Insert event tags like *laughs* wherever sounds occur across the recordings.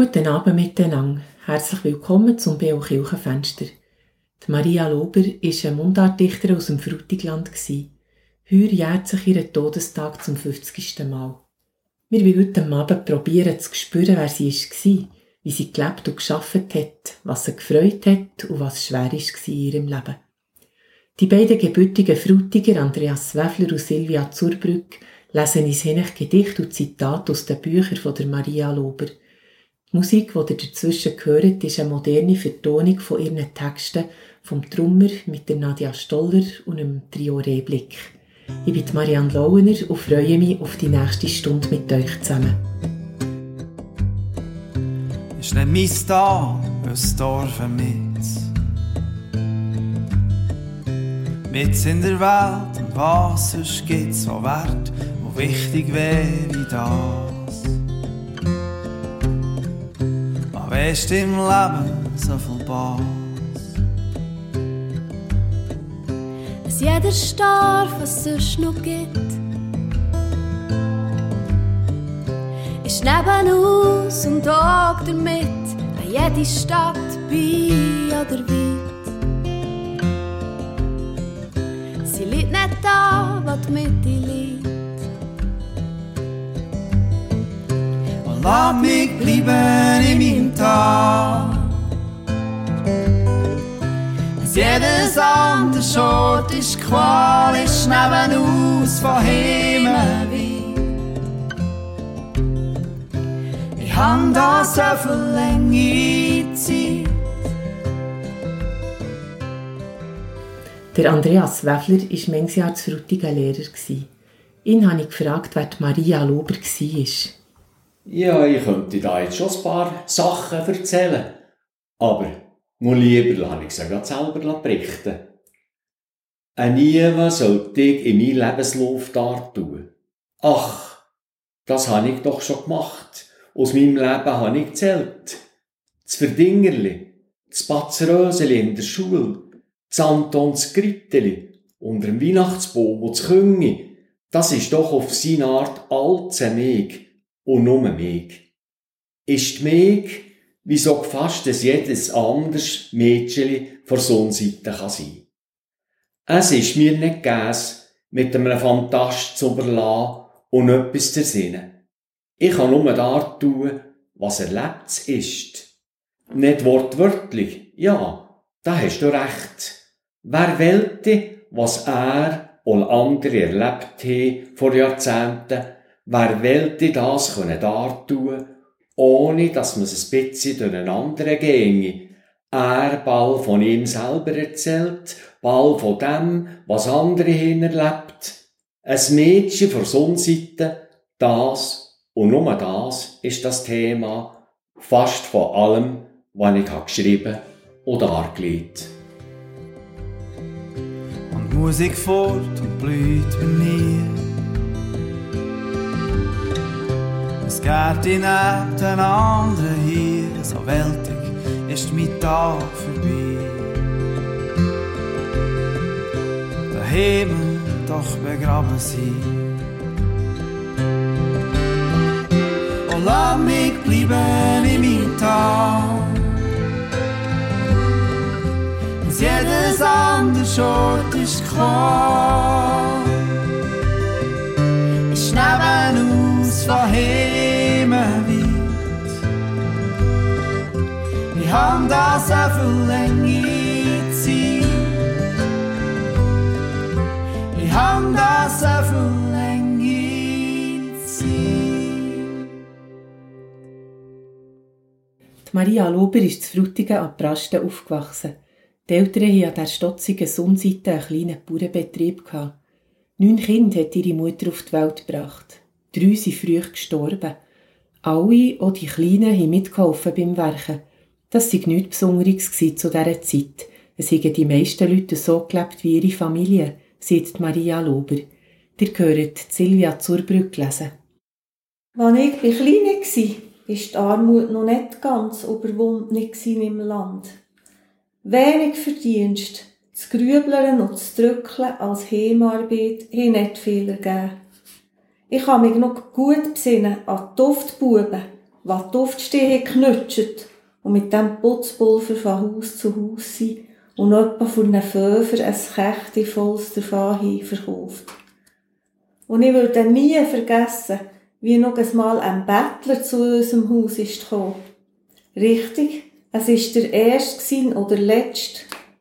Guten Abend miteinander. Herzlich willkommen zum B.O. Kirchenfenster. Die Maria Lober war eine Mundartdichterin aus dem Frutigland. Heuer jährt sich ihr Todestag zum 50. Mal. Wir wollen heute Abend probieren zu spüren, wer sie war, wie sie gelebt und geschafft hat, was sie gefreut hat und was schwer war in ihrem Leben. Die beiden gebürtigen Frutiger, Andreas Weffler und Silvia Zurbrück, lesen uns hinein Gedichte und Zitate aus den Büchern von der Maria Lober. Die Musik, die ihr dazwischen hört, ist eine moderne Vertonung von ihren Texten vom Trummer mit der Nadia Stoller und dem Trio Rehblick. Ich bin Marianne Lauener und freue mich auf die nächste Stunde mit euch zusammen. Ist nicht mein Tag, ein Dorf mit. Mit in der Welt und was es gibt, so wert und wichtig wäre das. Weisst im Leben so viel Spaß. dass jeder starb, was sonst noch gibt. Ist nebenaus und auch damit an jede Stadt, bei oder weit. Sie liegt nicht da, wo die Mitte liegt. Lass mich bleiben in meinem Tag. Dass jedes andere Schort ist Qual, ist nebenaus von Himmel weit. Ich hab da so viel lange Zeit. Der Andreas Weffler war manches Jahr zu Frutigen Lehrer. Ihn habe ich gefragt, wer Maria Lober war. Ja, ich könnte da jetzt schon ein paar Sachen erzählen. Aber nur lieber lasse ich gerade selber berichten. Ein Niemand sollte ich in meinen Lebenslauf dartun. Ach, das habe ich doch schon gemacht. Aus meinem Leben habe ich gezählt. Das Verdingerli, das Batzeröseli in der Schule, das Antons Gritteli, unter dem Weihnachtsbaum und das Küngi, das ist doch auf seine Art allze Meg und nur Meg. Ist die Meg, wie so fast es jedes anderes Mädchen vor Sonnenseite kann sein. Es ist mir nicht gegessen, mit einem Fantast zu überlassen und etwas zu ersinnen. Ich kann nur da tun, was erlebt ist. Nicht wortwörtlich, ja, da hast du recht. Wer wollte, was er und andere erlebt haben vor Jahrzehnten, wer wollte das können dartun, ohne dass man es ein bisschen durcheinander ginge. Er bald von ihm selber erzählt, bald von dem, was andere hin erlebt. Ein Mädchen vor Sonnenseite, das und nur das ist das Thema, fast von allem, was ich geschrieben oder dargelegt. Und Musik fort und blüht bei mir. Den anderen hier, so weltig ist mein Tag vorbei. Himmel doch begraben sein. Und lass mich bleiben in meinem Tag. Dass jedes andere Schort ist klar. Ist nebenaus von Himmel Ich hab da so viel lange Zeit. Ich hab da so viel lange Zeit. Die Maria Lober ist zu Frutigen an Prasten aufgewachsen. Die Eltern hatten an der stotzigen Sonnenseite einen kleinen Bauernbetrieb. Neun Kinder hat ihre Mutter auf die Welt gebracht. Drei sind früh gestorben. Alle, auch die Kleinen, haben mitgeholfen beim Werken. Das war nichts Besonderes zu dieser Zeit. Es haben die meisten Leute so gelebt wie ihre Familie, sagt Maria Lober. Ihr hört Silvia Zurbrück lesen. Als ich klein war, war die Armut noch nicht ganz überwunden im Land. Wenig Verdienst, das Grübeln und das Drückeln als Heimarbeit haben nicht viel ergeben. Ich kann mich noch gut besinnen an die Duftbuben, was die Duftstehe knutscht und mit dem Putzpulver von Haus zu Haus sind und etwa von einem Föfer ein Kächte volles davon verkauft. Und ich würde nie vergessen, wie noch einmal ein Bettler zu unserem Haus ist gekommen. Richtig, es ist der erste oder letzte,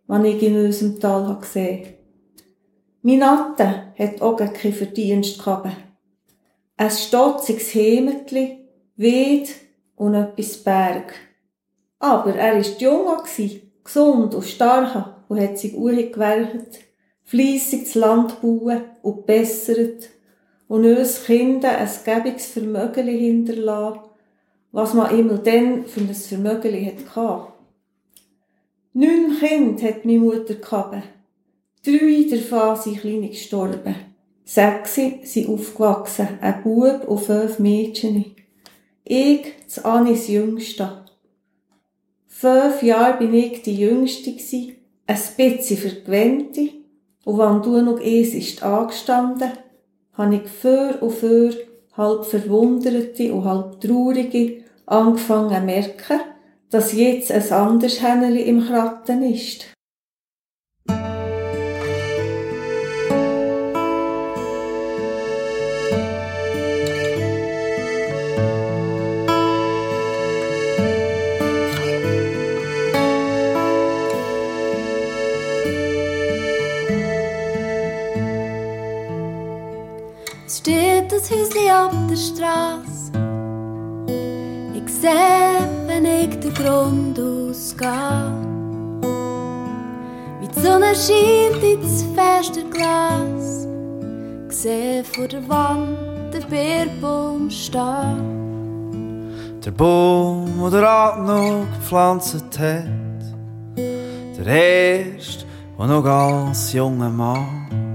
den ich in unserem Tal gesehen habe. Mein Atte hat auch keinen Verdienst gehabt. Ein stotziges Hemetli, Weid und etwas Berg. Aber er war jung, gesund und stark und hat sich gewerkt, fleissig das Land bauen und bessert und uns Kinder ein gäbiges Vermögen hinterlassen, was man immer dann für ein Vermögen hatte. Neun Kinder hat meine Mutter gehabt. Drei davon sind klein gestorben. Sechs sind aufgewachsen, ein Bub und fünf Mädchen. Ich, das Anis Jüngste. Fünf Jahre bin ich die Jüngste ein bisschen vergewöhnte. Und wenn du noch eins ist angestanden, habe ich für und für halb verwunderte und halb traurige angefangen zu merken, dass jetzt ein anderes Hähneli im Kratten ist. Das Häuschen ab der Straße. Ich seh, wenn ich den Grund ausgehe, wie die Sonne scheint ins Fensterglas. Ich seh vor der Wand der Bierbaum stehen. Der Baum, der der noch gepflanzt hat, der erste, der noch als junger Mann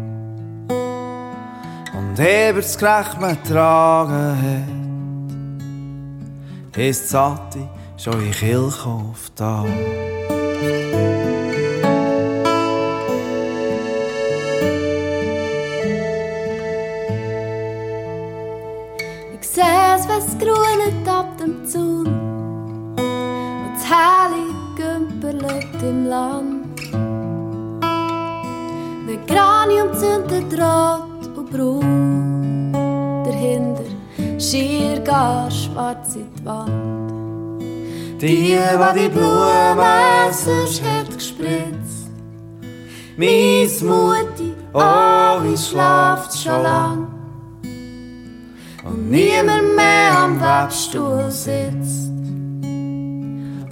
und Ebersgerecht man tragen hat, ist Sati schon in Kirchhof da. Ich seh's, wenn's grünet ab dem Zaun und das heilige Gümper liegt im Land. Wenn Granium zündet rot braun. Dahinter schier gar schwarz in die Wand. Die, die die Blumen sonst hat gespritzt. Mies Mutti, oh, wie schlaft schon lang. Und niemand mehr am Webstuhl sitzt.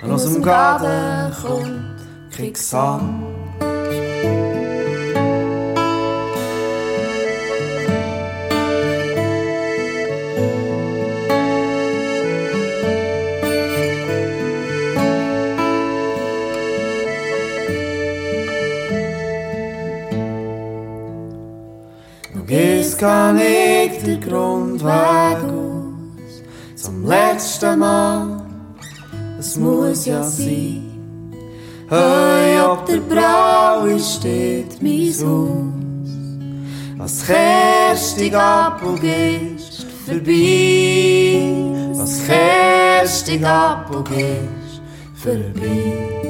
Und aus dem Garten kommt Kriegssand. Kann ich den Grundweg aus. Zum letzten Mal, es muss ja sein. Hey, ob der Braue steht mein Haus. Was kerstig ab und gehst vorbei. Was kerstig ab und gehst vorbei.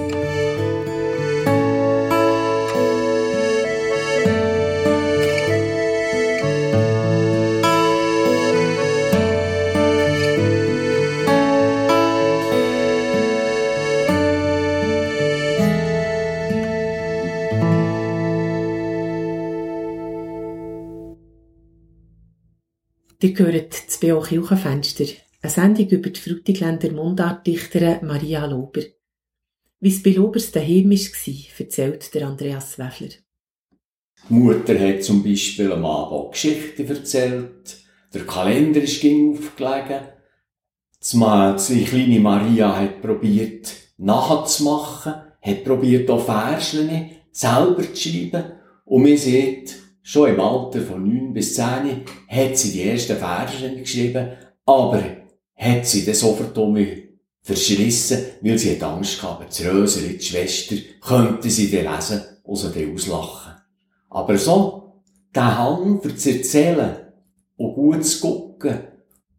Ihr gehört das B.O. Kirchenfenster, eine Sendung über die Frutigländer Mundartdichterin Maria Lober. Wie es bei Lobers daheim war, erzählt der Andreas Weffler. Die Mutter hat zum Beispiel am Abend Geschichten erzählt, der Kalender ist aufgelegen, die kleine Maria hat probiert nachzumachen, hat probiert auch Verschen selber zu schreiben und man sieht, Schon im Alter von neun bis zehn hat sie die ersten Verse geschrieben, aber hat sie dann sofort verschrissen, weil sie hat Angst gehabt, die Röseli, die Schwester, könnte sie dann lesen und sie dann auslachen. Aber so, der Hang für zu erzählen und gut zu gucken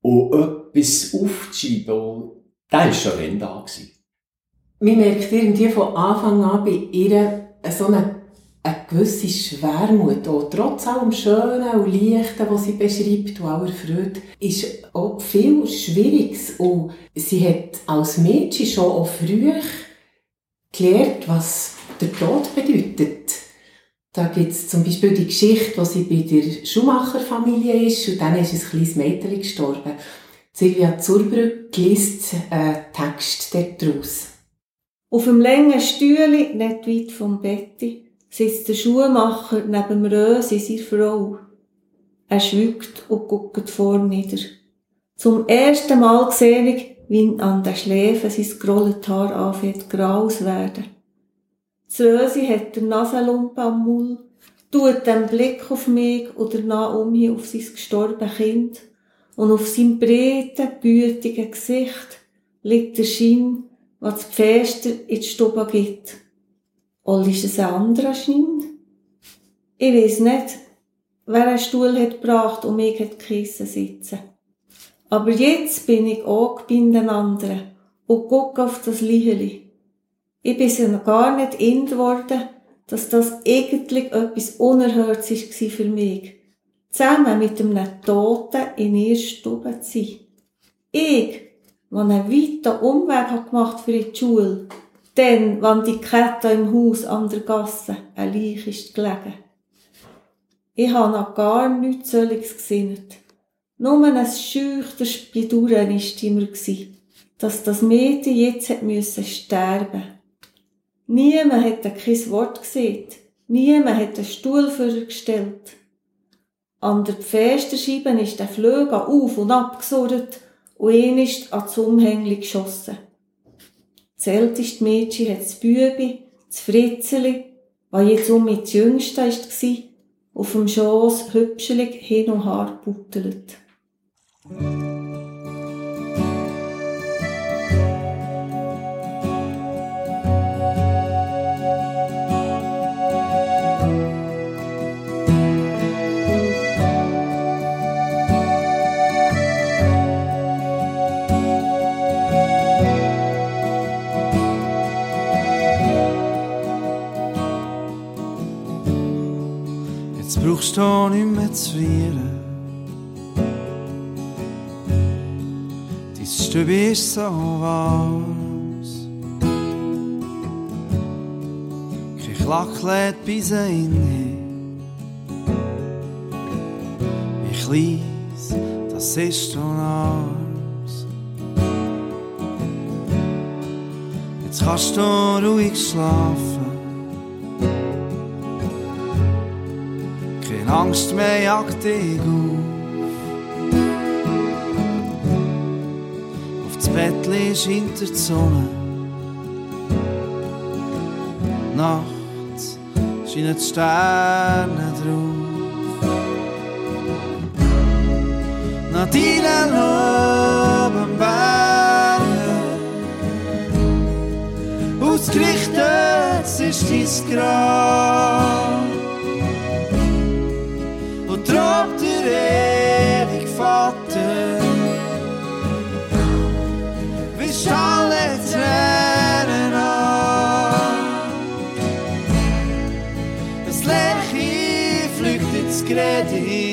und etwas aufzuschreiben, der war schon dann da. Gewesen. Man merkt irgendwie von Anfang an bei ihr so eine, eine gewisse Schwermut, auch trotz allem Schönen und Leichten, was sie beschreibt und aller Freude, ist auch viel Schwieriges. Und sie hat als Mädchen schon auch früh gelernt, was der Tod bedeutet. Da gibt es zum Beispiel die Geschichte, wo sie bei der Schumacher-Familie ist und dann ist ein kleines Mädchen gestorben. Silvia Zurbrück liest einen Text daraus. Auf dem langen Stühle, nicht weit vom Bett, sitzt der Schuhmacher neben dem Rösi, seiner Frau. Er schweigt und guckt vor nieder. Zum ersten Mal sehe ich, wie an den Schläfen sein gerollt Haar anfängt grau zu werden. Das Rösi hat den Nasenlumpen am Maul, tut den Blick auf mich oder nah umhin auf sein gestorbenes Kind und auf seinem breiten, gütigen Gesicht liegt der Schein, was die Pfester in die Stube gibt. Oder ist es ein anderer Schein? Ich weiß nicht, wer einen Stuhl hat gebracht und mich hat gekissen sitzen. Aber jetzt bin ich auch bei den anderen und gucke auf das Licheli. Ich bin noch gar nicht in geworden, dass das eigentlich etwas Unerhörtes war für mich. Zusammen mit einem Toten in ihrer Stube zu sein. Ich, der einen weiten Umweg gemacht für die Schule, dann, wenn die Kette im Haus an der Gasse ein Leich ist gelegen. Ich habe noch gar nichts Zölliges gesinnet. Nur ein schüchter Spiduren war immer, dass das Mädchen jetzt hat sterben Niemand hat kein Wort gesehen. Niemand hat einen Stuhl für ihr gestellt. An der Pfesterscheibe ist der Flögel auf und ab gesurrt und ihn ist an das Umhängli geschossen. Das älteste Mädchen hat das Bübi, das Fritzeli, was jetzt um mit das Jüngste war, auf dem Schoss hübschelig hin und her buttelt. Brauchst du nicht mehr zu frieren. Dein Stübe ist so warm. Kein Klack lädt bis hin. Wie klein, das ist schon arms. Jetzt kannst du ruhig schlafen. Angst mehr jagt dich auf. Auf das Bettli scheint die Sonne. Nachts scheinen die Sterne drauf. Nach deinen oben Bergen ausgerichtet ist dein Grab trabt der ewig Vater. Wisch alle Tränen an. Das Lerchi fliegt ins Kredit.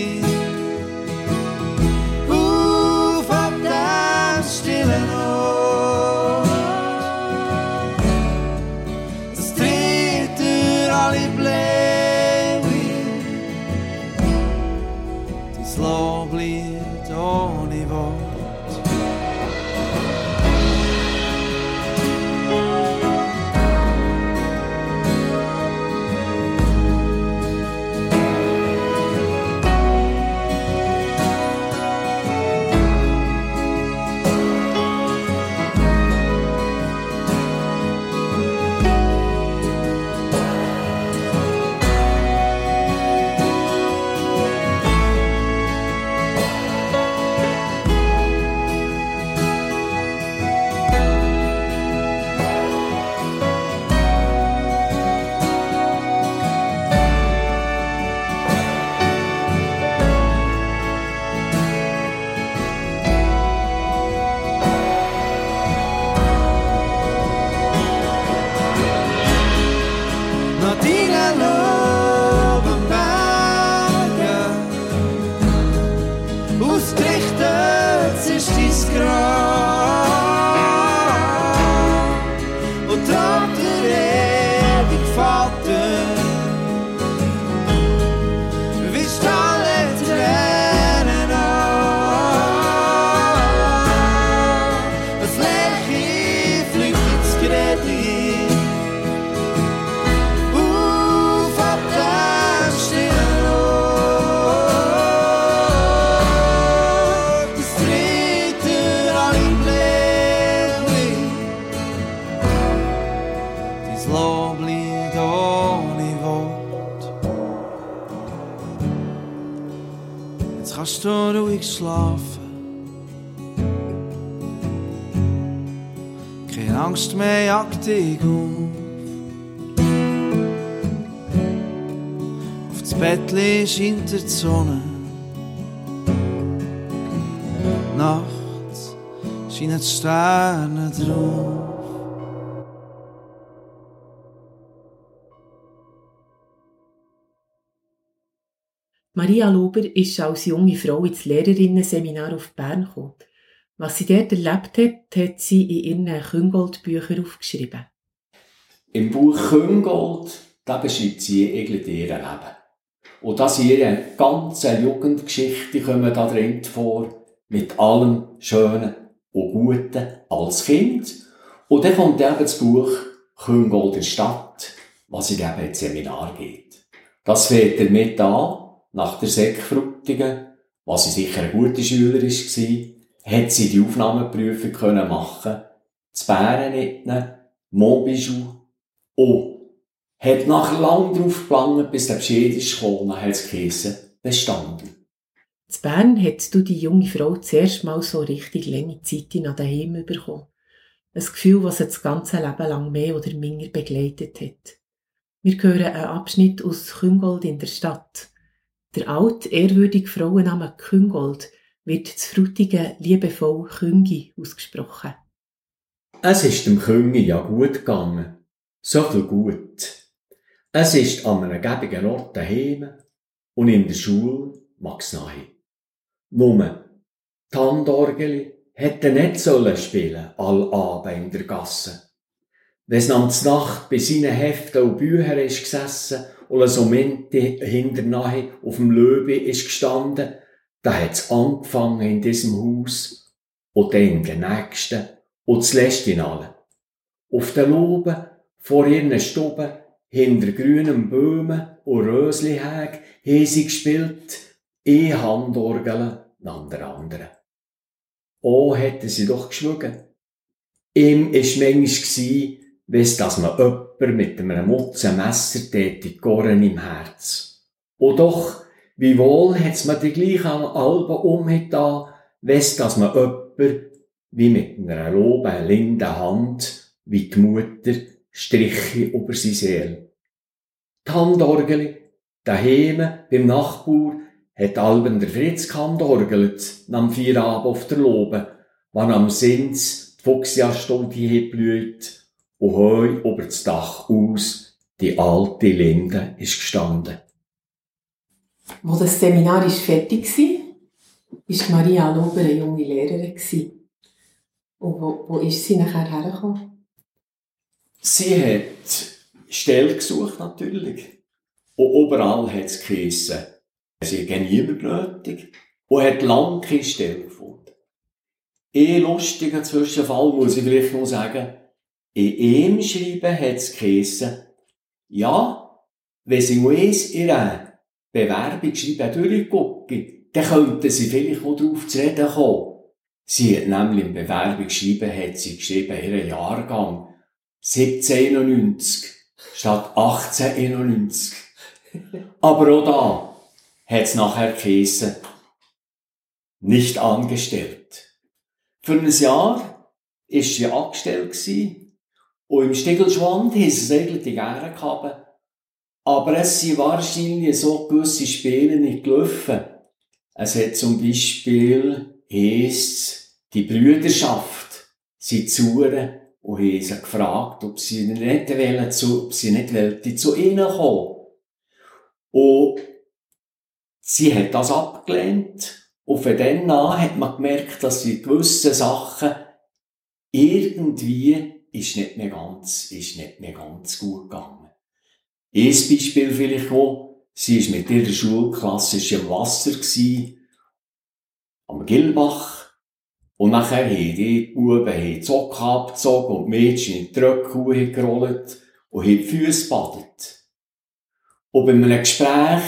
Dich auf. Das Bettli scheint die Sonne. Nachts scheinen die Sterne drauf. Maria Lober ist als junge Frau ins Lehrerinnenseminar auf Bern gekommen. Was sie dort erlebt hat, hat sie in ihren Küngold-Büchern aufgeschrieben. Im Buch Küngold, da beschreibt sie eigentlich ihr Leben. Und das in ihrer ganzen Jugendgeschichte kommen da drin vor, mit allem Schönen und Guten als Kind. Und dann kommt eben das Buch Küngold in Stadt, was in eben ins Seminar geht. Das fängt damit an, nach der Sekfrutigen, was sie sicher eine gute Schülerin war, hat sie die Aufnahmeprüfung können machen, zu Bären Montbijou, und hat nach lang drauf gelangt, bis der Bescheid ist gekommen, dann hat es geheissen, bestanden. Zu Bern hat du die junge Frau zuerst mal so richtig lange Zeit in daheim bekommen. Ein Gefühl, das sie das ganze Leben lang mehr oder minder begleitet hat. Wir hören einen Abschnitt aus Küngold in der Stadt. Der alte, ehrwürdige Frauenname Küngold wird zu Frutigen liebevoll Küngi ausgesprochen. Es ist dem Küngi ja gut gegangen. So viel gut. Es ist an einem gebigen Ort daheim und in der Schule mag's nahe. Nur, die Handorgeli hätte nicht sollen spielen, all Abend in der Gasse. Wenn's am Nacht bei seinen Heften und Büchern ist gesessen und ein Somente hinternahe auf dem Löwe ist gestanden, da hat's angefangen in diesem Haus und dann in den nächsten und zuletzt in allen. Auf den Loben, vor ihren Stuben, hinter grünen Böhmen und Röslihäg, haben sie gespielt, eh Handorgeln nach der anderen. Oh, hätten sie doch geschwugen. Ihm ist manchmal weiss, dass man jemand mit einem Mutzen Messer tätig Goren im Herz. Und doch, wie wohl hat's mir die gleiche Alben umgetan, weiss, dass man jemand wie mit einer loben, linden Hand, wie die Mutter, Striche über sie Seele. Die Handorgel, daheim, beim Nachbar, hat Alben der Fritz gehandorgelt, nam vier Abend auf der Lobe, wann am Sins die Fuchsjahrstudie blüht, und heu über das Dach aus die alte Linde ist gestanden. Wo das Seminar ist fertig war, ist Maria Lober eine junge Lehrerin. Und wo, wo ist sie nachher hergekommen? Sie hat Stelle gesucht, natürlich. Und überall hat es geheissen, sie hat niemand nötig. Und hat lange keine Stelle gefunden. Ein lustiger Zwischenfall muss ich vielleicht noch sagen, in ihm schreiben hat es geheissen, ja, wenn sie uns ihre Bewerbung schreiben durchgucken, dann könnten sie vielleicht auch darauf zu reden kommen. Sie hat nämlich im Bewerbung schreiben, hat sie geschrieben, ihren Jahrgang 1791 statt 1891. Aber auch da hat es nachher geheissen, nicht angestellt. Für ein Jahr ist sie angestellt und im Stiegelschwand sie es eigentlich gerne gehabt. Aber es sind wahrscheinlich so gewisse Spiele nicht gelaufen. Es hat zum Beispiel heisst, die Brüderschaft zu und haben sie gefragt, ob sie nicht wollen, zu, ob sie nicht wollen, zu ihnen kommen. Und sie hat das abgelehnt. Und von dann an hat man gemerkt, dass sie gewisse Sachen irgendwie ist nicht mehr ganz, ist nicht mehr ganz gut gegangen. Ein Beispiel vielleicht auch, sie ist mit ihrer Schulklasse im Wasser gewesen, am Gilbach, und nachher haben die Buben die Socken abgezogen und die Mädchen in die Röcke gerollt und haben die Füße badet. Und bei einem Gespräch,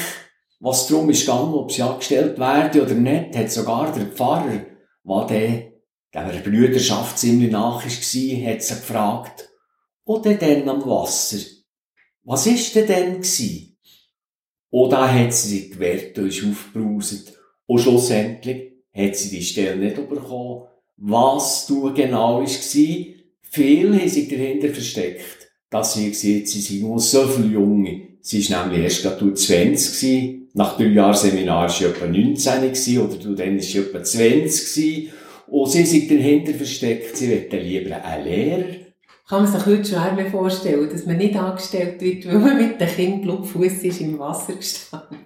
was darum ist gegangen, ob sie angestellt werden oder nicht, hat sogar der Pfarrer, der der der der Brüderschaft ziemlich nach war, hat sie gefragt, oder denn am Wasser? Was ist denn denn gsi? Und da hat sie sich gewehrt und ist aufgebrauset Und schlussendlich hat sie die Stelle nicht bekommen. Was du genau war, viel haben sich dahinter versteckt, dass sie gesagt sie sind nur so viele Junge. Sie war nämlich erst gerade 20 gewesen. Nach drei Jahren Seminar war sie etwa 19 gewesen, oder du dann war sie etwa 20 gewesen. Und sie sind dahinter versteckt, sie wollten lieber einen Lehrer. Kann man sich heute schwer vorstellen, dass man nicht angestellt wird, *laughs* weil man mit dem Kind blutfuß ist im Wasser gestanden.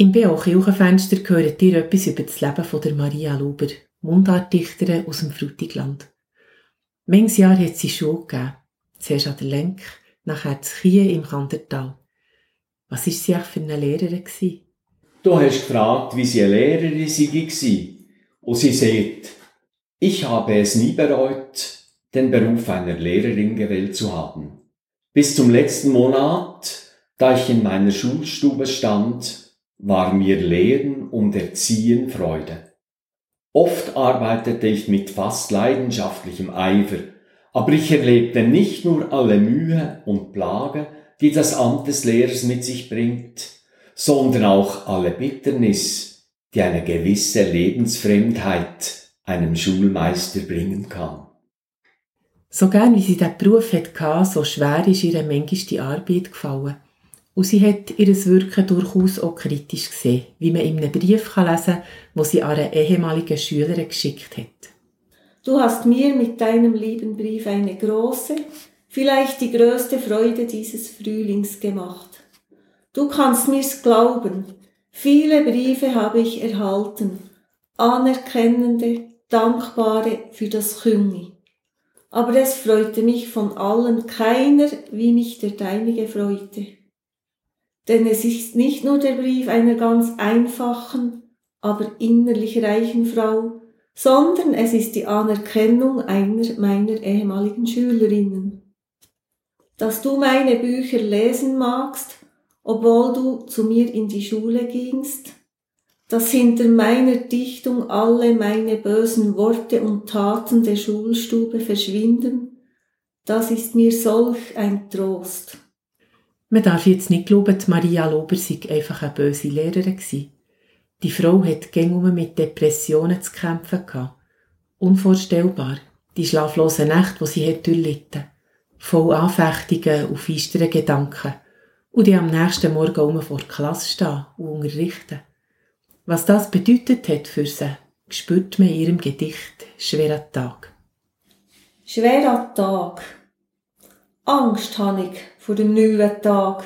Im B.O. Kirchenfenster hört ihr etwas über das Leben von der Maria Luber, Mundartdichterin aus dem Frutigland. Manches Jahr hat sie Schule gegeben. Zuerst an der Lenk, nachher zu Kie im Kandertal. Was war sie eigentlich für eine Lehrerin? Du hast gefragt, wie sie eine Lehrerin war. Und sie sagt, ich habe es nie bereut, den Beruf einer Lehrerin gewählt zu haben. Bis zum letzten Monat, da ich in meiner Schulstube stand, war mir Lehren und Erziehen Freude. Oft arbeitete ich mit fast leidenschaftlichem Eifer, aber ich erlebte nicht nur alle Mühe und Plage, die das Amt des Lehrers mit sich bringt, sondern auch alle Bitternis, die eine gewisse Lebensfremdheit einem Schulmeister bringen kann. So gern wie sie diesen Beruf hatte, so schwer ist ihr manchmal die Arbeit gefallen. Und sie hat ihr Wirken durchaus auch kritisch gesehen, wie man in einem Brief lesen kann, wo sie an eine ehemalige Schülerin geschickt hat. Du hast mir mit deinem lieben Brief eine große, vielleicht die größte Freude dieses Frühlings gemacht. Du kannst mir's glauben, viele Briefe habe ich erhalten, anerkennende, dankbare für das Küngi. Aber es freute mich von allen keiner, wie mich der deinige freute. Denn es ist nicht nur der Brief einer ganz einfachen, aber innerlich reichen Frau, sondern es ist die Anerkennung einer meiner ehemaligen Schülerinnen. Dass du meine Bücher lesen magst, obwohl du zu mir in die Schule gingst, dass hinter meiner Dichtung alle meine bösen Worte und Taten der Schulstube verschwinden, das ist mir solch ein Trost. Man darf jetzt nicht glauben, Maria Lober sei einfach eine böse Lehrerin gewesen. Die Frau hat gängig mit Depressionen zu kämpfen gehabt. Unvorstellbar. Die schlaflosen Nächte, die sie hat durchlitten. Voll Anfechtungen und feisteren Gedanken. Und die am nächsten Morgen um vor der Klasse stehen und unterrichten. Was das bedeutet hat für sie, spürt man in ihrem Gedicht Schwerer Tag. Schwerer Tag. Angst habe ich vor dem neuen Tag.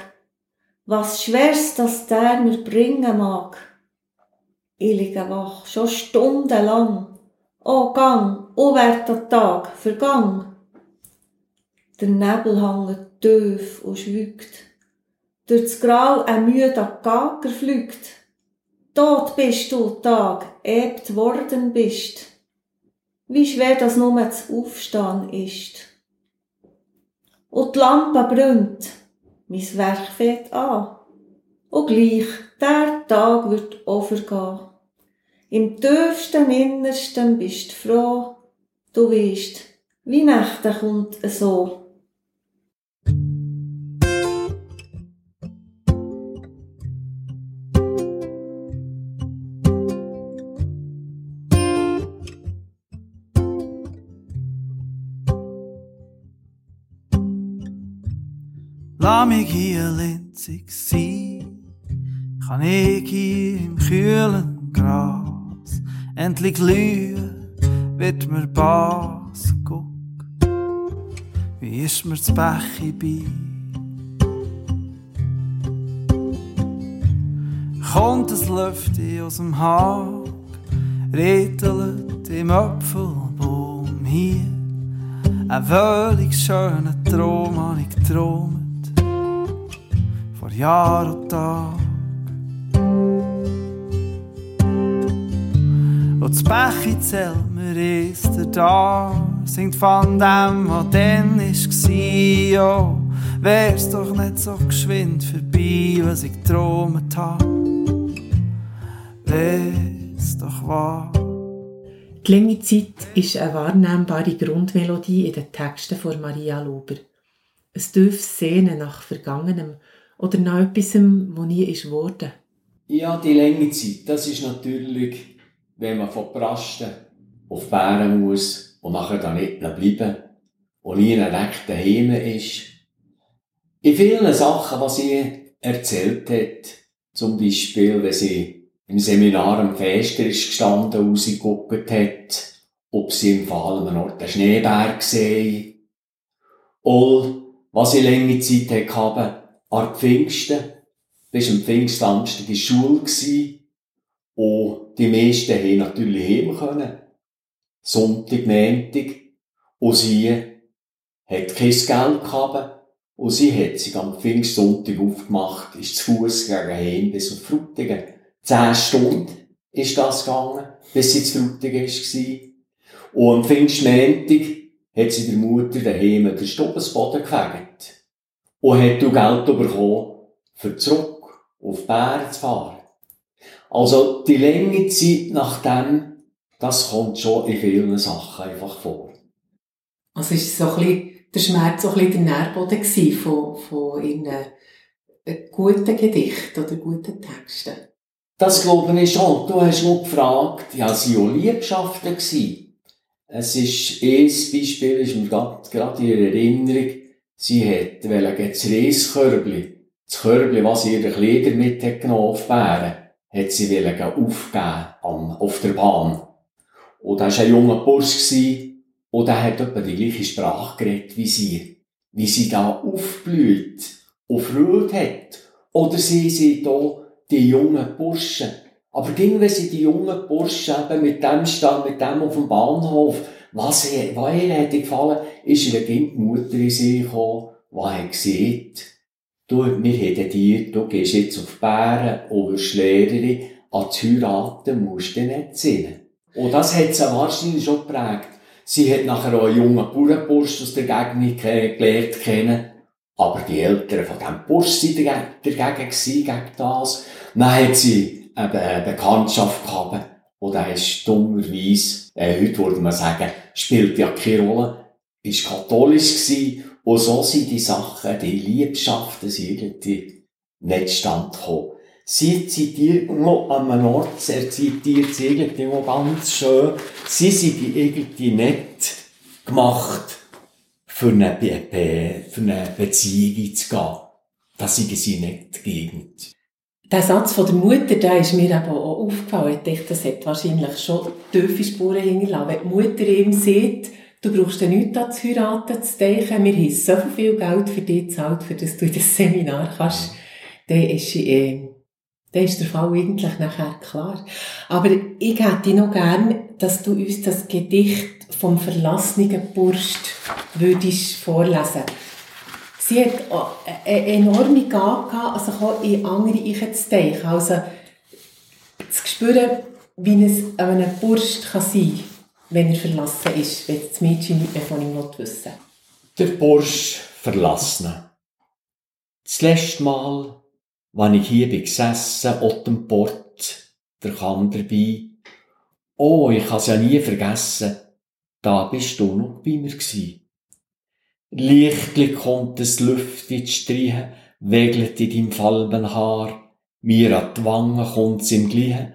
Was schwerst das der mir bringen mag. Ich liege wach, schon stundenlang. O Gang, o werd der Tag, vergang. Der Nebel hängt tief und schwügt. Durch das Grau ein müder Gager flügt. Tot bist du, Tag, ebt worden bist. Wie schwer das nur zu aufstehen ist und die Lampe brennt. Mein Werk fängt an. Und gleich, der Tag wird auch vergehen. Im tiefsten Innersten bist du froh, du weißt, wie Nächte kommt so. Lass mich hier linzig sein, kann ich hier im kühlen Gras endlich glühen, wird mir Bass guck, wie ist mir das Bechi bei? kommt es Lüfte aus dem Haag, rittelt im Apfelbaum hier. Ein wöllig schöner Traum habe ich geträumt, vor Jahr und Tag. Und das Bechi zählt mir ist er da, singt von dem, was dann war, oh, wär's doch nicht so geschwind vorbei, was ich geträumt hab. Wär's doch wahr. Die lange Zeit ist eine wahrnehmbare Grundmelodie in den Texten von Maria Lober. Es tiefes Sehnen nach Vergangenem oder nach etwas, was nie ist worden. Ja, die lange Zeit, das ist natürlich, wenn man von Prasten auf Bären muss und nachher da nicht bleiben und nie direkt daheim ist. In vielen Sachen, was sie erzählt hat, zum Beispiel, wenn sie im Seminar am Fester ist gestanden, rausgeguckt hat, ob sie im Fall an Ort den Schneeberg gesehen Und was ich lange Zeit hatte, an Pfingsten, bis am Pfingstsamstag in der Schule und die meisten haben natürlich heim können. Sonntag, Montag. Und sie hat kein Geld gehabt. Und sie hat sich am Pfingstsonntag aufgemacht, ist zu Fuß gegen Heim bis auf Frutigen. Zehn Stunden ist das gegangen, bis sie zu Frutigen war. Und am Pfingstmontag hat sie der Mutter daheim den Stubensboden gefegt. Und hat du Geld bekommen, für zurück auf Bären zu fahren. Also, die lange Zeit nachdem das kommt schon in vielen Sachen einfach vor. Also ist so ein bisschen, der Schmerz so ein bisschen der Nährboden von, von ihren äh, guten Gedichten oder guten Texten? Das glaube ich schon. Du hast mich gefragt, ja, sie auch Liebschaften. Es ist, ein Beispiel ist mir gerade in Erinnerung, sie hat, weil das Reiskörbli, das Körbli, was ihre Kleider mit hat genommen auf Bären, hat sie aufgeben auf der Bahn. Und da war ein junger Bursch, und der hat etwa die gleiche Sprache geredet wie sie. Wie sie da aufblüht und Freude hat. Oder sie sind da die jungen Burschen. Aber ging, sie die jungen Burschen eben mit dem stand, mit dem auf dem Bahnhof, was, was ihr hätte gefallen, ist ihr Kind Mutter in sie gekommen, die hat gesagt, du, wir hätten dir, du gehst jetzt auf Bären und wirst Lehrerin, an die heiraten musst du nicht sehen. Und das hat sie wahrscheinlich schon geprägt. Sie hat nachher auch einen jungen Bauernbursch aus der Gegend gelernt kennen. Aber die Eltern von diesem Bursch waren dagegen, dagegen gegen das. Dann hat sie eine Bekanntschaft gehabt. Und er ist dummerweise, äh, heute würde man sagen, spielt ja keine Rolle, ist katholisch gewesen. Und so sind die Sachen, die Liebschaften, irgendwie nicht stand gekommen. Sie zitiert noch an einem Ort, er zitiert sie irgendwie noch ganz schön. Sie sind irgendwie nicht gemacht, für eine, Be für eine Beziehung zu gehen. Das sind sie nicht die Gegend. Der Satz von der Mutter, der ist mir eben auch aufgefallen. Ich dachte, das hat wahrscheinlich schon tiefe Spuren hinterlassen. Wenn die Mutter ihm sieht, du brauchst ja nichts an zu heiraten, zu denken, wir haben so viel Geld für dich gezahlt, für das du in das Seminar kannst, dann ist, äh, dann ist der Fall eigentlich nachher klar. Aber ich hätte noch gern, dass du uns das Gedicht vom verlassenen Burst würdest vorlesen. Sie hat eine enorme Gabe also auch in andere Eichen zu denken. Also, zu spüren, wie es einem Burst kann sein kann, wenn er verlassen ist, wenn das Mädchen nicht mehr von ihm wissen Der Bursch verlassen. Das letzte Mal wenn ich hier bin gesessen, dem Port, der Kann dabei. Oh, ich has ja nie vergessen, da bist du noch bei mir gsi. Lichtlich kommt es Lüfte streichen, wegelt in deinem falben Haar, mir an die Wangen kommt's im Gleichen,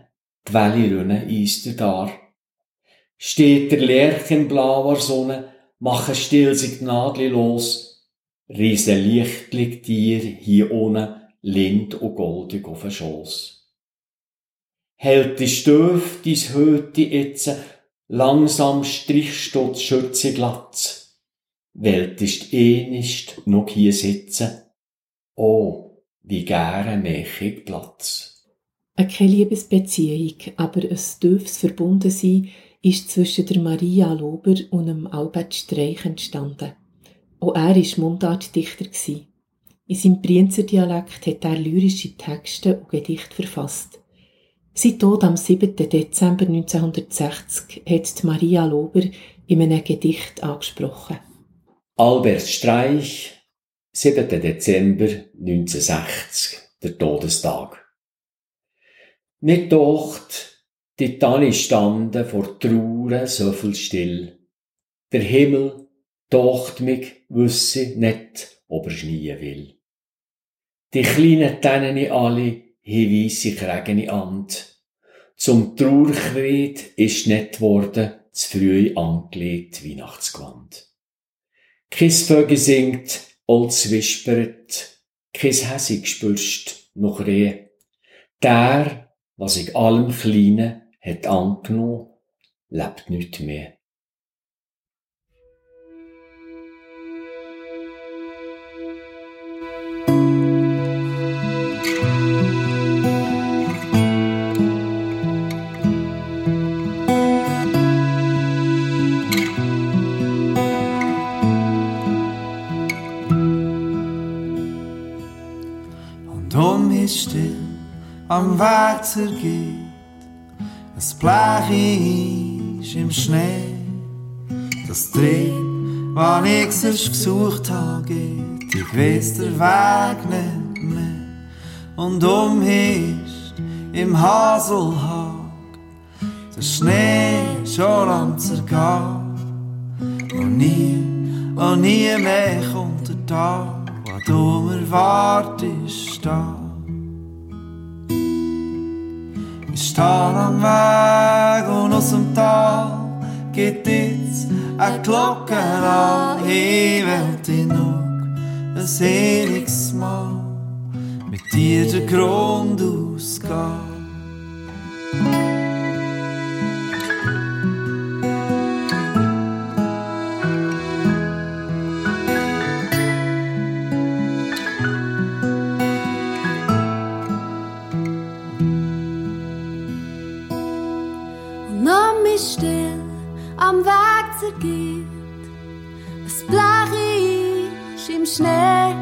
die Welle rinnen eist dir dar. Steht der Lerch in blauer Sonne, mache still sich Gnadli los, riese Lichtlich dir hier ohne, lind und goldig auf den Schoss. Hält die Stöf dies Höte itze, langsam strichst du die Schürze glatz. Weltest eh nicht noch hier sitzen, oh, wie gäre mich ich Platz. Keine Liebesbeziehung, aber ein tiefes Verbundensein ist zwischen der Maria Lober und dem Albert Streich entstanden. Auch er war Mundartdichter. In seinem Brienzer Dialekt hat er lyrische Texte und Gedichte verfasst. Sein Tod am 7. Dezember 1960 hat Maria Lober in einem Gedicht angesprochen. Albert Streich, 7. Dezember 1960, der Todestag. Nicht docht, die Tanne standen vor Trauer so viel still. Der Himmel docht mich, wüsse net, ob er schneien will. Die kleinen Tänen alle, hi weisse Krägeni Ant. Zum Trauerkried ist net worden, zu früh angelegt Weihnachtsgewand. Kis Vögel singt, Olz wispert, kis Häsig spürst, noch Rehe. Der, was ich allem Kleinen hat angenommen, lebt nicht mehr. Mich still am Weg zergeht. Es Blech ist im Schnee. Das Trieb, wann ich es gesucht habe, geht. Ich weiss der Weg nicht mehr. Und um ist im Haselhag der Schnee schon am zergehen. Und nie, und nie mehr kommt der Tag, wo du mir wartest da. Stehe am Weg und aus dem Tal geht jetzt eine Glocke an. Ich will dich noch ein seliges Mal mit dir den Grund ausgehen. Zergeht. Das Blech ist im Schnee.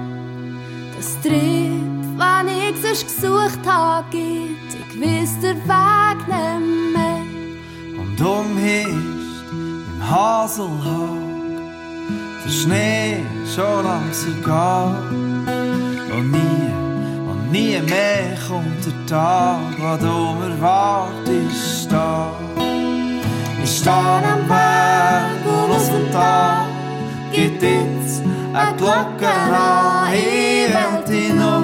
Das Trieb, wann ich es gesucht habe, geht. Ich weiss der Weg nicht mehr. Und um ist im Haselhag der Schnee schon am gehen. Und nie, und nie mehr kommt der Tag, wo du mir wartest da. Ich stehe am Weg und aus dem Tal geht jetzt eine Glocke an. Ich will dich noch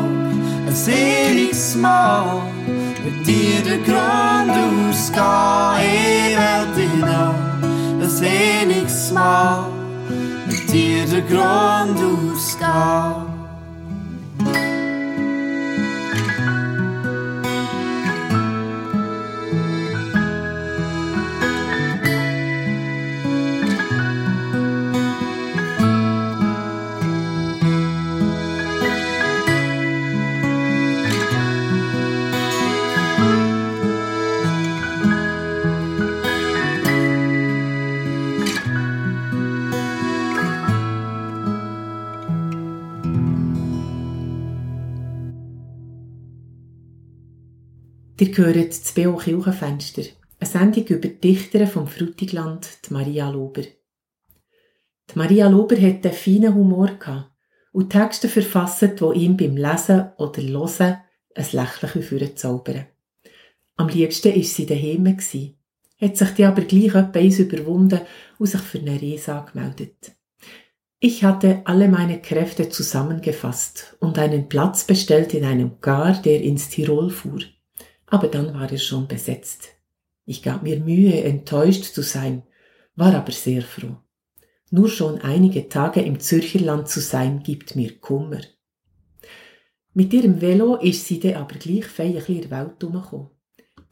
ein seliges Mal mit dir den Grund ausgehen. Ich will dich noch ein seliges Mal mit dir den Ihr hört das B.O. Kirchenfenster, eine Sendung über die Dichterin vom Frutigland, die Maria Lober. Die Maria Lober hat einen feinen Humor und Texte verfasst, die ihm beim Lesen oder Hören ein Lächeln für zaubern. Am liebsten war sie daheim, hat sich die aber gleich etwas überwunden und sich für eine Reise angemeldet. Ich hatte alle meine Kräfte zusammengefasst und einen Platz bestellt in einem Gar, der ins Tirol fuhr. Aber dann war er schon besetzt. Ich gab mir Mühe, enttäuscht zu sein, war aber sehr froh. Nur schon einige Tage im Zürcherland zu sein, gibt mir Kummer. Mit ihrem Velo ist sie dann aber gleich ein in der Welt herumgekommen.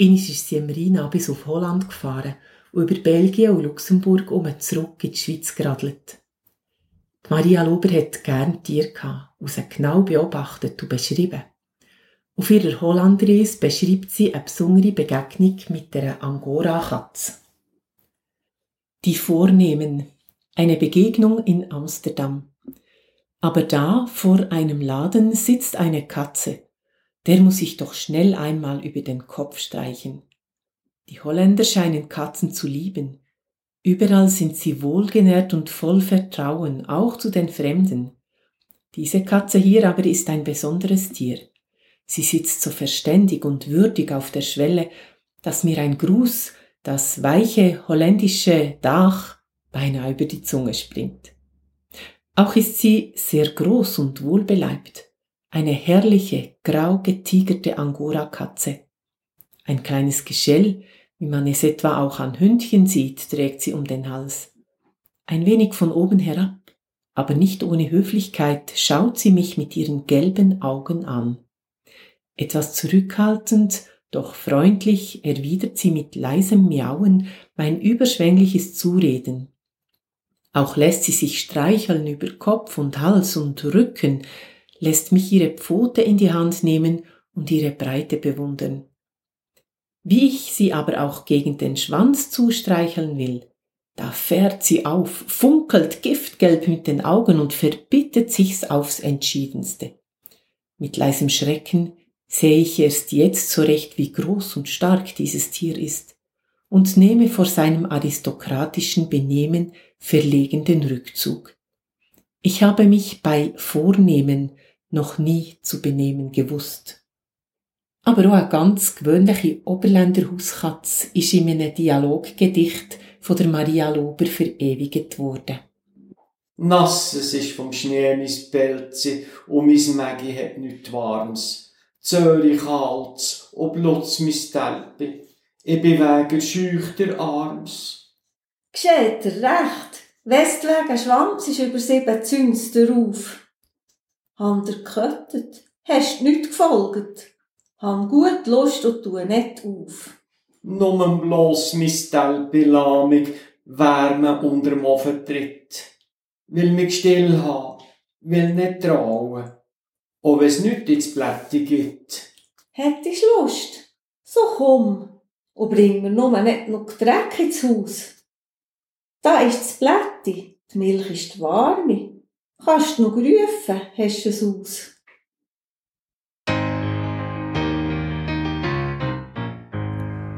Einmal ist sie im Rhein bis auf Holland gefahren und über Belgien und Luxemburg um zurück in die Schweiz geradelt. Maria Lober hat gern Tiere gehabt und sie genau beobachtet und beschrieben. Auf ihrer Hollandreise beschreibt sie eine besondere Begegnung mit der Angora-Katze. Die Vornehmen. Eine Begegnung in Amsterdam. Aber da vor einem Laden sitzt eine Katze. Der muss ich doch schnell einmal über den Kopf streichen. Die Holländer scheinen Katzen zu lieben. Überall sind sie wohlgenährt und voll Vertrauen, auch zu den Fremden. Diese Katze hier aber ist ein besonderes Tier. Sie sitzt so verständig und würdig auf der Schwelle, dass mir ein Gruß, das weiche holländische Dach, beinahe über die Zunge springt. Auch ist sie sehr groß und wohlbeleibt. Eine herrliche, grau getigerte Angora-Katze. Ein kleines Geschell, wie man es etwa auch an Hündchen sieht, trägt sie um den Hals. Ein wenig von oben herab, aber nicht ohne Höflichkeit schaut sie mich mit ihren gelben Augen an. Etwas zurückhaltend, doch freundlich erwidert sie mit leisem Miauen mein überschwängliches Zureden. Auch lässt sie sich streicheln über Kopf und Hals und Rücken, lässt mich ihre Pfote in die Hand nehmen und ihre Breite bewundern. Wie ich sie aber auch gegen den Schwanz zustreicheln will, da fährt sie auf, funkelt giftgelb mit den Augen und verbittet sich's aufs entschiedenste. Mit leisem Schrecken sehe ich erst jetzt so recht, wie groß und stark dieses Tier ist, und nehme vor seinem aristokratischen Benehmen verlegen den Rückzug. Ich habe mich bei Vornehmen noch nie zu benehmen gewusst. Aber auch eine ganz gewöhnliche Oberländer Hauskatz ist in einem Dialoggedicht von der Maria Lober verewigt worden. Nass, es ist vom Schnee mein Pelze und mein Mägi hat nichts Warmes. Zöri kalt, ob Lutz mein Telpe. Ich bin wegen schüchter Arms. Gescheit er recht. Westwegen Schwanz ist über sieben Züns darauf. Han der geköttet, hast nicht gefolgt. Han gut Lust und tu nicht auf. Nur bloß mein Telpe lahmig Wärme unterm Ofen tritt. Will mich still haben, will nicht trauen. Auch wenn's nicht ins Blätti gibt. Hättest Lust? So komm und bring mir nur nicht noch Dreck ins Haus. Da ist das Blätti, die Milch ist warme. Kannst du noch rufen, hast du es aus.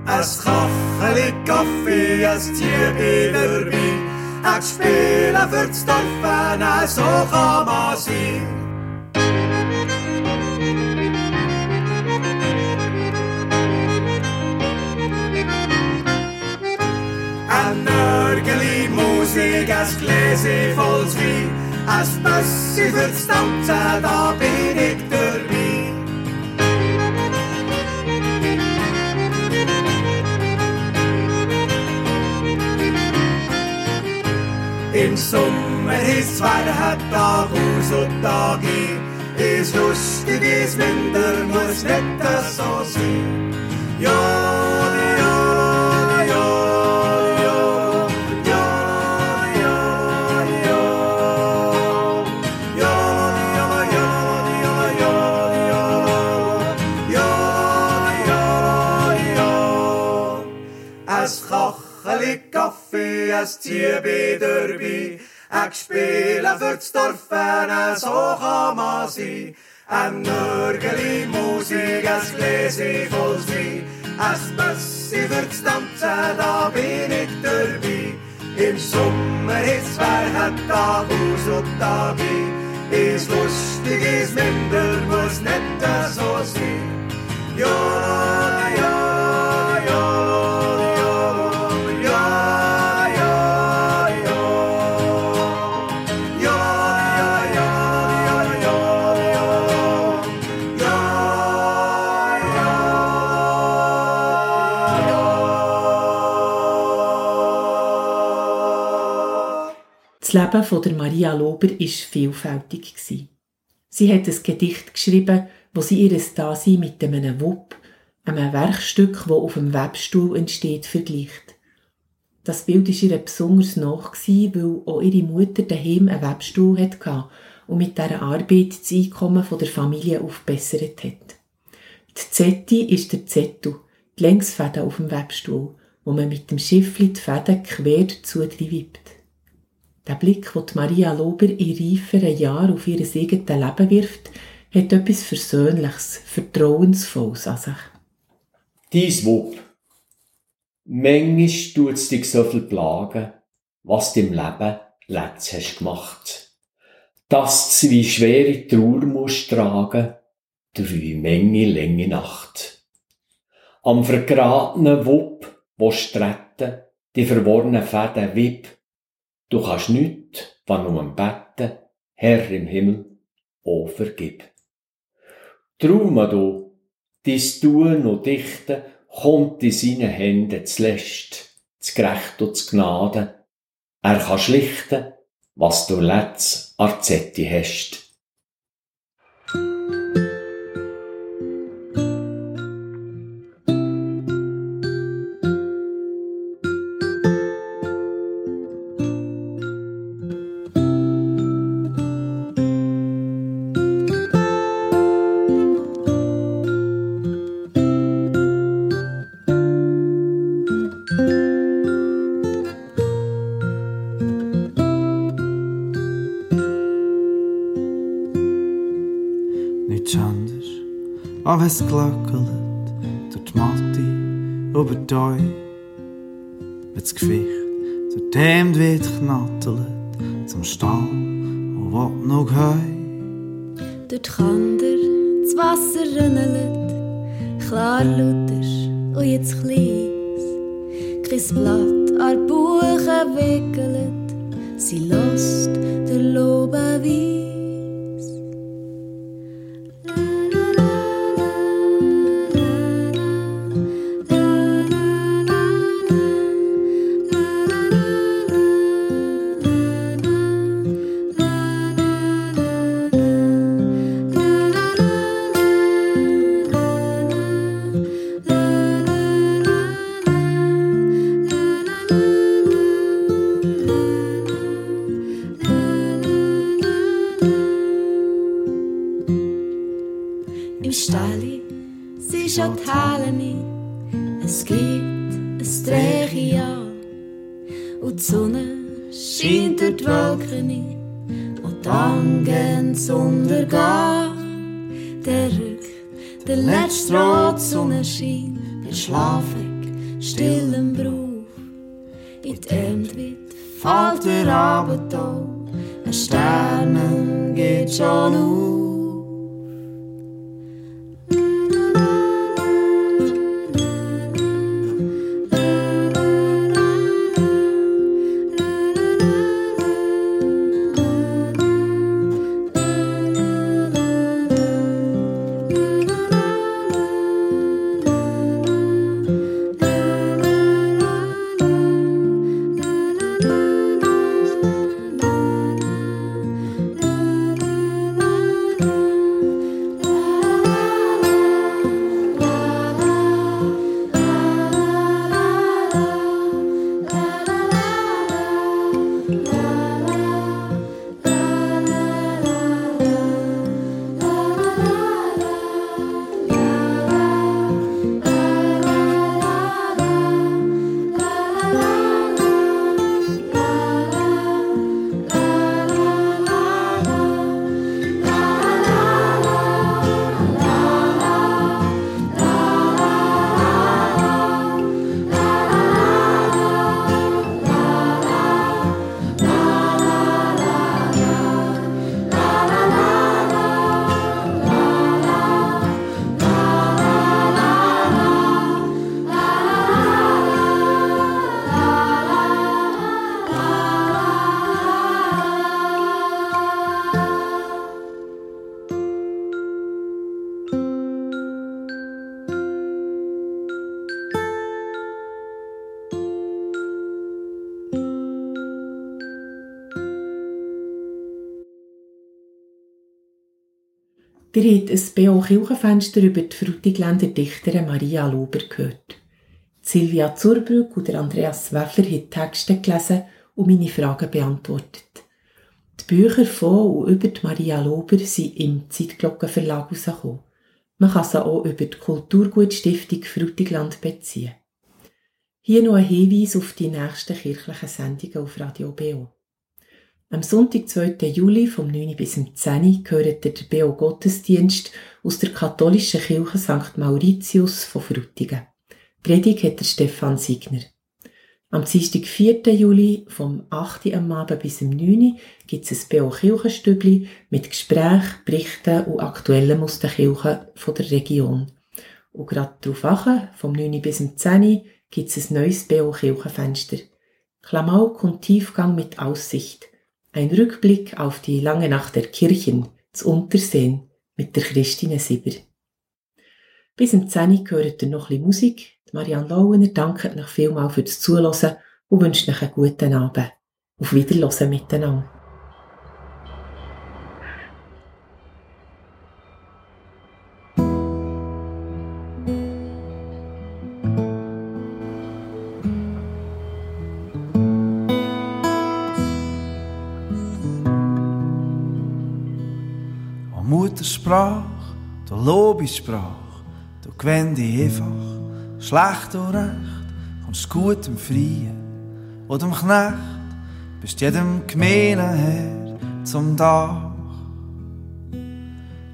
Ein Kacheli Kaffee, ein Tier dabei. Ein Spielen für das Dorf, so kann man sein. Nörgeli Musik, ein Gläschen voll Wein, ein Bössi fürs Tanzen, da bin ich dabei. Im Sommer ist zwei Tag aus und Tag ein, ist lustig, ist Winter, muss nicht so sein. Ja, Kaffee, ein Tier dabei. Ein Spielen für das Dorf, so kann man sein. Ein Nörgeli Musik, ein Gläschen voll Wein. Ein Bössi für das Tanzen, da bin ich dabei. Im Sommer ist wer Tag aus und Tag ein. Ist lustig, ist minder, muss nicht so sein. Ja, ja, Das Leben von der Maria Lober ist vielfältig. Sie hat ein Gedicht geschrieben, wo sie ihr Dasein mit einem Wupp, einem Werkstück, wo auf dem Webstuhl entsteht, vergleicht. Das Bild ist ihr besonders nach, weil auch ihre Mutter daheim einen Webstuhl hatte und mit dieser Arbeit das Einkommen der Familie aufbessert hat. Die Zetti ist der Zettu, die Längsfäden auf dem Webstuhl, wo man mit dem Schiffli die Fäden quer dazu wippt. Der Blick, den Maria Lober in reiferen Jahren auf ihr eigenes Leben wirft, hat etwas Versöhnliches, Vertrauensvolles an sich. Dies Wupp. Manchmal tut es dich so viel plagen, was du im Leben letzt hast gemacht. Dass du wie schwere Trauer musst tragen, drei Menge lange Nacht. Am vergratenen Wupp, wo stretten, die verworrenen Fäden wipp, du kannst nüt, wann um Betten, Herr im Himmel, o vergib. Trauma du, dies Tun und Dichten kommt in seine Hände zuletzt, zu Gerecht und zu Gnade. Er kann schlichten, was du letzt Arzetti hast. Es glöckelt durch die Matte über dieEu. Wenn das Gewicht durch die Hemd wird knattelt zum Stall, wo will noch Heu. Durch die Kander das Wasser rinnelt, klar laut und jetzt kleins. Kein Blatt an Buchen wickelt, sie lost der Lobe Wein. schlafig, still im Brauch. In die Endwit fällt der Abend auf, ein Sternen geht schon auf. Ihr habt ein B.O. Kirchenfenster über die Frutigländer Dichterin Maria Lober gehört. Silvia Zurbrück und Andreas Weffler haben Texte gelesen und meine Fragen beantwortet. Die Bücher von und über die Maria Lober sind im Zeitglockenverlag herausgekommen. Man kann sie auch über die Kulturgutstiftung Frutigland beziehen. Hier noch ein Hinweis auf die nächsten kirchlichen Sendungen auf Radio BO. Am Sonntag, 2. Juli, vom 9 bis 10 gehört der BO Gottesdienst aus der katholischen Kirche St. Mauritius von Frutigen. Predigt hat der Stefan Signer. Am Dienstag, 4. Juli, vom 8. am Abend bis zum 9. gibt es ein BO Kirchenstübli mit Gesprächen, Berichten und Aktuellem aus der Kirche von der Region. Und gerade darauf achten, vom 9. bis zum 10. gibt es ein neues BO Kirchenfenster. Klamauk und Tiefgang mit Aussicht. Ein Rückblick auf die lange Nacht der Kirchen, zu Untersehen, mit der Christine Sieber. Bis zum 10. gehört ihr noch ein bisschen Musik, Marianne Lauener dankt euch vielmal für das Zuhören und wünscht euch einen guten Abend. Auf Wiederhören miteinander. Muttersprache, der Lobissprache, du gewinn dich einfach schlecht und recht, kommst gut im Freien oder im Knecht, bist jedem gemeinen Herr zum Dach.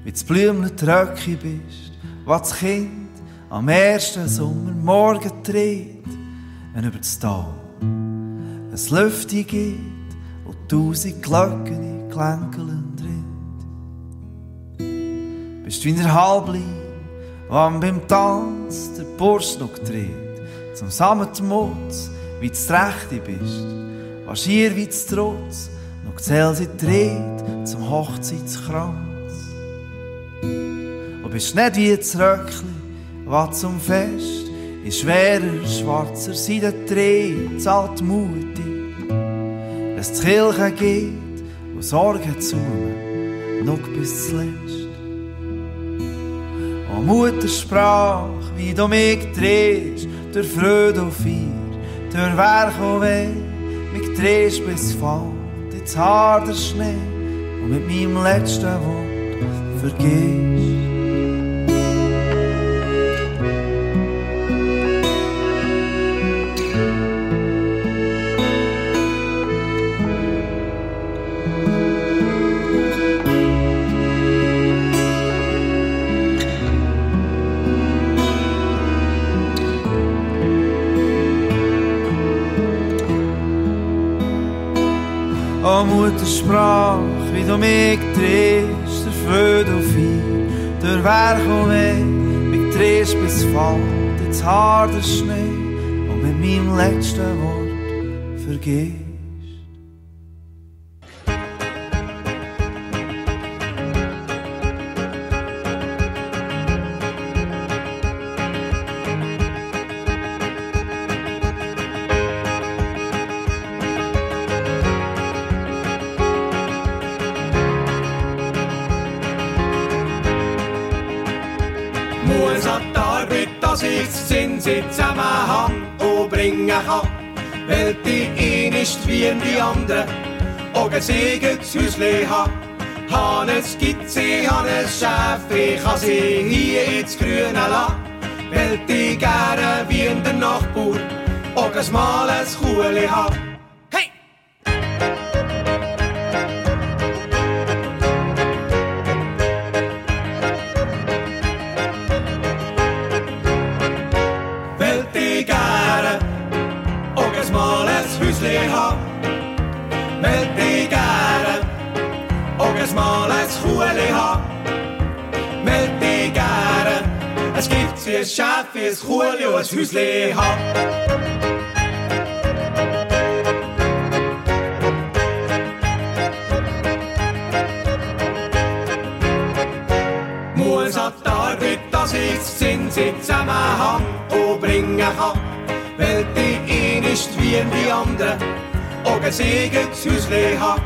Wie das Blümchen Tröcki bist, was das Kind am ersten Sommermorgen tritt, wenn über das Tal es Lüfte geht und tausend Glocken Klänkeln Bist wie in der Halblein Wann beim Tanz der Bursch noch dreht, zum Sammetmutz, wie du Rechte bist, was hier wie zu Trotz, noch gezähl sie dreht zum Hochzeitskranz. Und bist nicht wie das Röckli, was zum Fest in schwerer, schwarzer Seide dreht, zahlt mutig, wenn es die Kirche geht, wo Sorgen zu noch bis zuletzt. O Muttersprache, wie du mich drehst, durch Freude und Feier, durch Werk und Weh, mich drehst bis fällt ins Haar Schnee und mit meinem letzten Wort vergehst. Muttersprache, wie du mich drehst, der Freude und Feier, der Werk und Weh, mich drehst bis fällt Haar der Schnee und mit meinem letzten Wort vergehst. Wie die anderen auch ein Segenshäusli haben. Han eine Skizze, han ein Schäfli, kann sie hier ins Grüne lassen. Weil die gerne wie in der Nachbar auch ein schmales Kuhli haben. Ein Kuhli und ein Häusli hab. Muss an die Arbeit, dass ich das Zinsi zusammen hab und bringen kann. Weil die eine ist wie die andere, auch ein eigenes Häusli hab.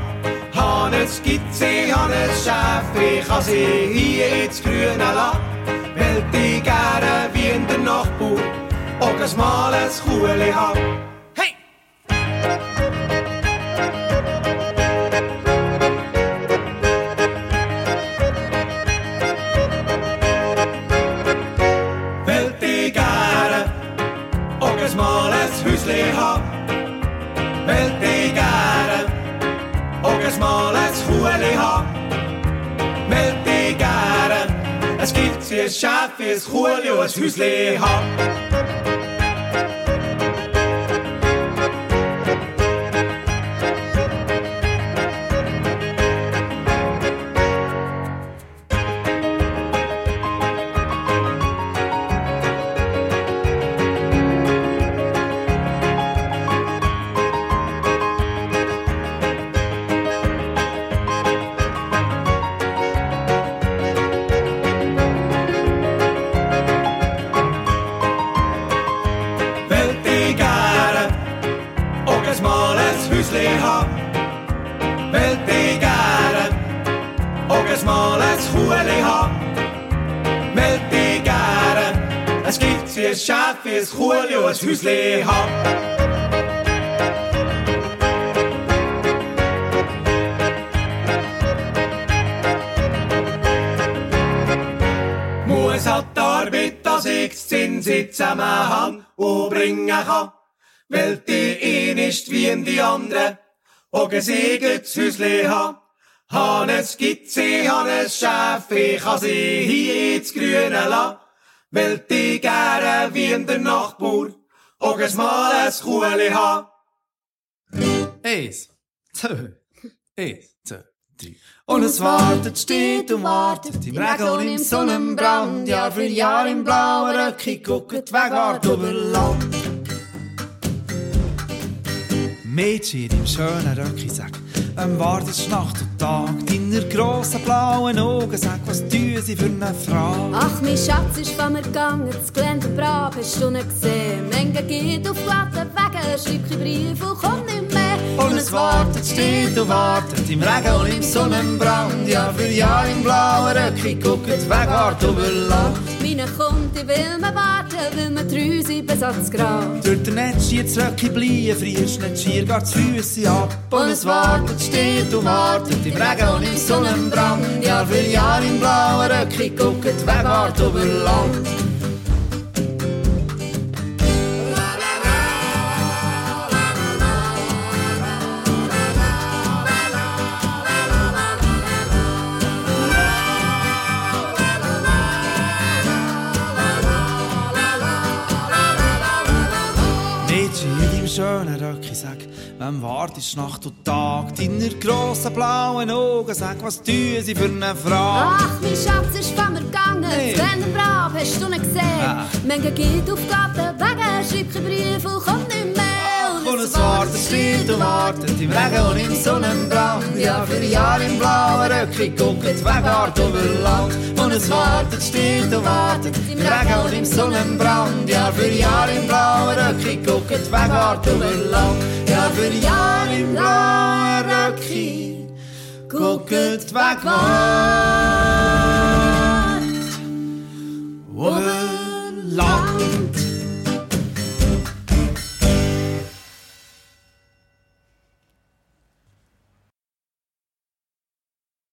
Han ein Skizze, han ein Schaf, ich kann sie hier ins Grüne lassen die gerne wie in der Nachbar auch ein schmales Kuhli hat. Hey! Es gibt sie ein Und ein Häusli hat. Muss hat Arbeit, dass ich das Zinsi zusammenhang und bringen kann. Weil die ein ist wie in die andere, auch gesegelt Häusli ha. Han eine Skizze, han ein Chef, ich kann sie hier ins Grüne la. Weil die gerne wie in der Nachbar, auch ein Mal ein Kuhli ha. Eins, *laughs* zwei, eins, zwei, drei. Und es wartet, steht und wartet, im Regen und im Sonnenbrand, Jahr für Jahr im blauen Röcki, guckt Wegwart über Land. Mädchen im schönen Röcki, wem wartest Nacht und Tag? Deiner grossen blauen Augen, sag, was tun sie für eine Frage? Ach, mein Schatz ist von mir gegangen, das Gelände brav, hast du nicht gesehen. Menge geht auf glatten Wegen, schreib kein Brief und komm nicht. Und es wartet, steht und wartet, im Regen und im Sonnenbrand, Jahr für Jahr im blauen Röcki, guckt Wegwart über Land. Meine kommt, ich will mir warten, will mir treu sein Grab. Durch den Netz jetzt Röcki bleiben, frierst nicht schier, geht die Füsse ab. Und es wartet, steht und wartet, im Regen und im Sonnenbrand, Jahr für Jahr im blauen Röcki, guckt Wegwart über Land. Sag, wem wartest Nacht und Tag? Deiner grossen blauen Augen, sag, was tun sie für eine Frage? Ach, mein Schatz ist von mir gegangen, Hey. Gelände brav, hast du nicht gesehen. Ah. Menge geht auf glatten Wegen, schreib kein Brief und komm nicht mehr und es wartet, steht und wartet im Regen und im Sonnenbrand. Ja, für Jahre im blauen Röckchen guckt die Wegart über Land. Und es wartet, steht und wartet im Regen und im Sonnenbrand. Ja, für Jahre im blauen Röckchen guckt die Wegart über Land. Ja, für Jahre im blauen Röckchen guckt die Wegart über Land.